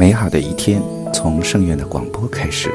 美好的一天从圣院的广播开始。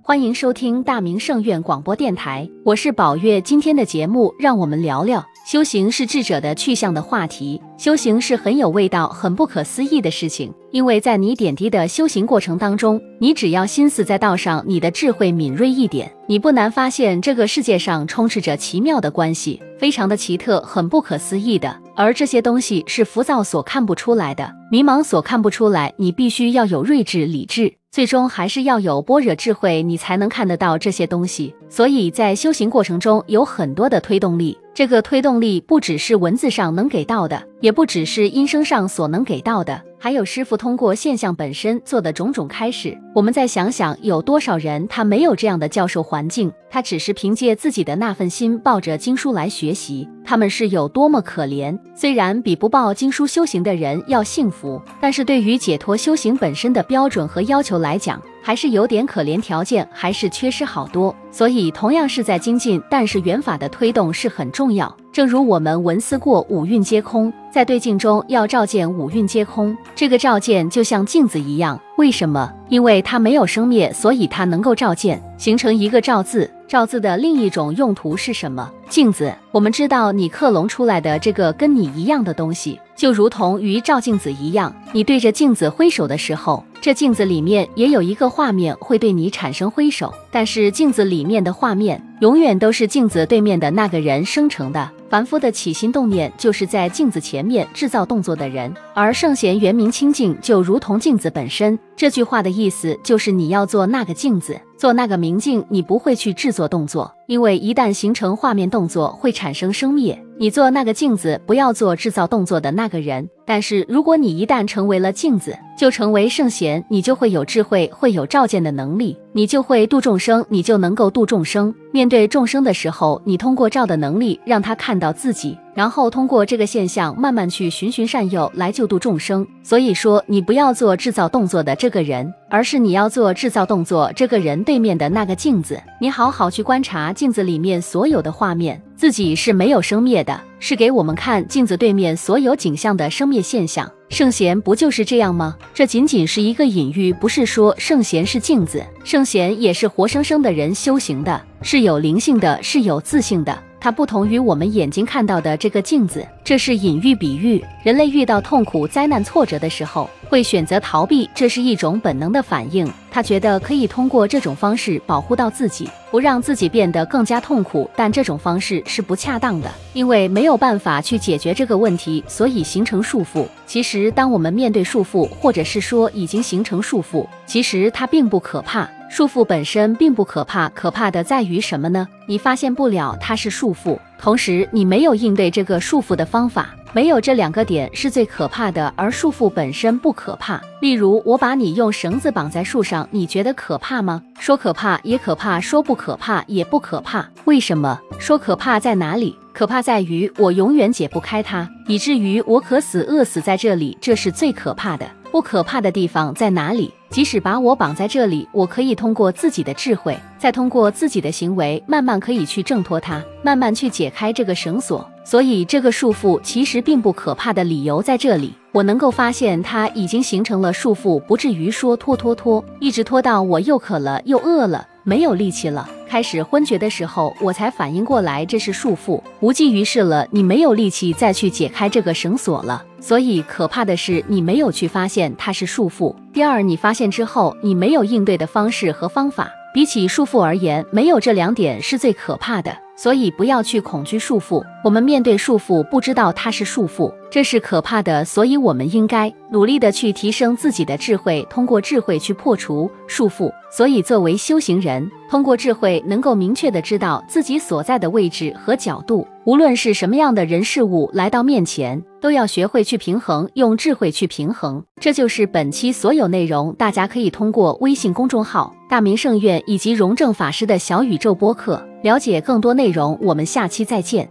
欢迎收听大明圣院广播电台，我是宝月。今天的节目，让我们聊聊修行是智者的去向的话题。修行是很有味道、很不可思议的事情，因为在你点滴的修行过程当中，你只要心思在道上，你的智慧敏锐一点，你不难发现这个世界上充斥着奇妙的关系，非常的奇特、很不可思议的。而这些东西是浮躁所看不出来的，迷茫所看不出来。你必须要有睿智、理智。最终还是要有般若智慧，你才能看得到这些东西。所以在修行过程中有很多的推动力，这个推动力不只是文字上能给到的，也不只是音声上所能给到的，还有师傅通过现象本身做的种种开始。我们再想想，有多少人他没有这样的教授环境，他只是凭借自己的那份心，抱着经书来学习，他们是有多么可怜。虽然比不抱经书修行的人要幸福，但是对于解脱修行本身的标准和要求来讲，还是有点可怜，条件还是缺失好多。所以，同样是在精进，但是缘法的推动是很重要。正如我们闻思过五蕴皆空，在对镜中要照见五蕴皆空，这个照见就像镜子一样。为什么？因为它没有生灭，所以它能够照见，形成一个照字。照字的另一种用途是什么？镜子。我们知道，你克隆出来的这个跟你一样的东西，就如同于照镜子一样。你对着镜子挥手的时候，这镜子里面也有一个画面会对你产生挥手，但是镜子里面的画面永远都是镜子对面的那个人生成的。凡夫的起心动念，就是在镜子前面制造动作的人，而圣贤圆明清净，就如同镜子本身。这句话的意思就是，你要做那个镜子，做那个明镜，你不会去制作动作，因为一旦形成画面动作，会产生生灭。你做那个镜子，不要做制造动作的那个人。但是，如果你一旦成为了镜子，就成为圣贤，你就会有智慧，会有照见的能力，你就会度众生，你就能够度众生。面对众生的时候，你通过照的能力，让他看到自己。然后通过这个现象，慢慢去循循善诱来救度众生。所以说，你不要做制造动作的这个人，而是你要做制造动作这个人对面的那个镜子。你好好去观察镜子里面所有的画面，自己是没有生灭的，是给我们看镜子对面所有景象的生灭现象。圣贤不就是这样吗？这仅仅是一个隐喻，不是说圣贤是镜子，圣贤也是活生生的人修行的，是有灵性的，是有自信的。它不同于我们眼睛看到的这个镜子，这是隐喻比喻。人类遇到痛苦、灾难、挫折的时候，会选择逃避，这是一种本能的反应。他觉得可以通过这种方式保护到自己，不让自己变得更加痛苦。但这种方式是不恰当的，因为没有办法去解决这个问题，所以形成束缚。其实，当我们面对束缚，或者是说已经形成束缚，其实它并不可怕。束缚本身并不可怕，可怕的在于什么呢？你发现不了它是束缚，同时你没有应对这个束缚的方法，没有这两个点是最可怕的，而束缚本身不可怕。例如，我把你用绳子绑在树上，你觉得可怕吗？说可怕也可怕，说不可怕也不可怕。为什么？说可怕在哪里？可怕在于我永远解不开它，以至于我渴死、饿死在这里，这是最可怕的。不可怕的地方在哪里？即使把我绑在这里，我可以通过自己的智慧，再通过自己的行为，慢慢可以去挣脱它，慢慢去解开这个绳索。所以，这个束缚其实并不可怕的理由在这里。我能够发现它已经形成了束缚，不至于说拖拖拖，一直拖到我又渴了又饿了，没有力气了，开始昏厥的时候，我才反应过来这是束缚，无济于事了。你没有力气再去解开这个绳索了。所以可怕的是，你没有去发现它是束缚。第二，你发现之后，你没有应对的方式和方法。比起束缚而言，没有这两点是最可怕的。所以不要去恐惧束缚。我们面对束缚，不知道它是束缚，这是可怕的。所以我们应该努力的去提升自己的智慧，通过智慧去破除束缚。所以作为修行人，通过智慧能够明确的知道自己所在的位置和角度。无论是什么样的人事物来到面前，都要学会去平衡，用智慧去平衡。这就是本期所有内容。大家可以通过微信公众号“大明圣院”以及荣正法师的小宇宙播客了解更多内容。我们下期再见。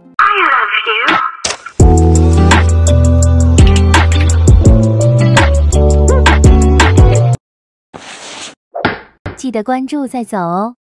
记得关注再走哦。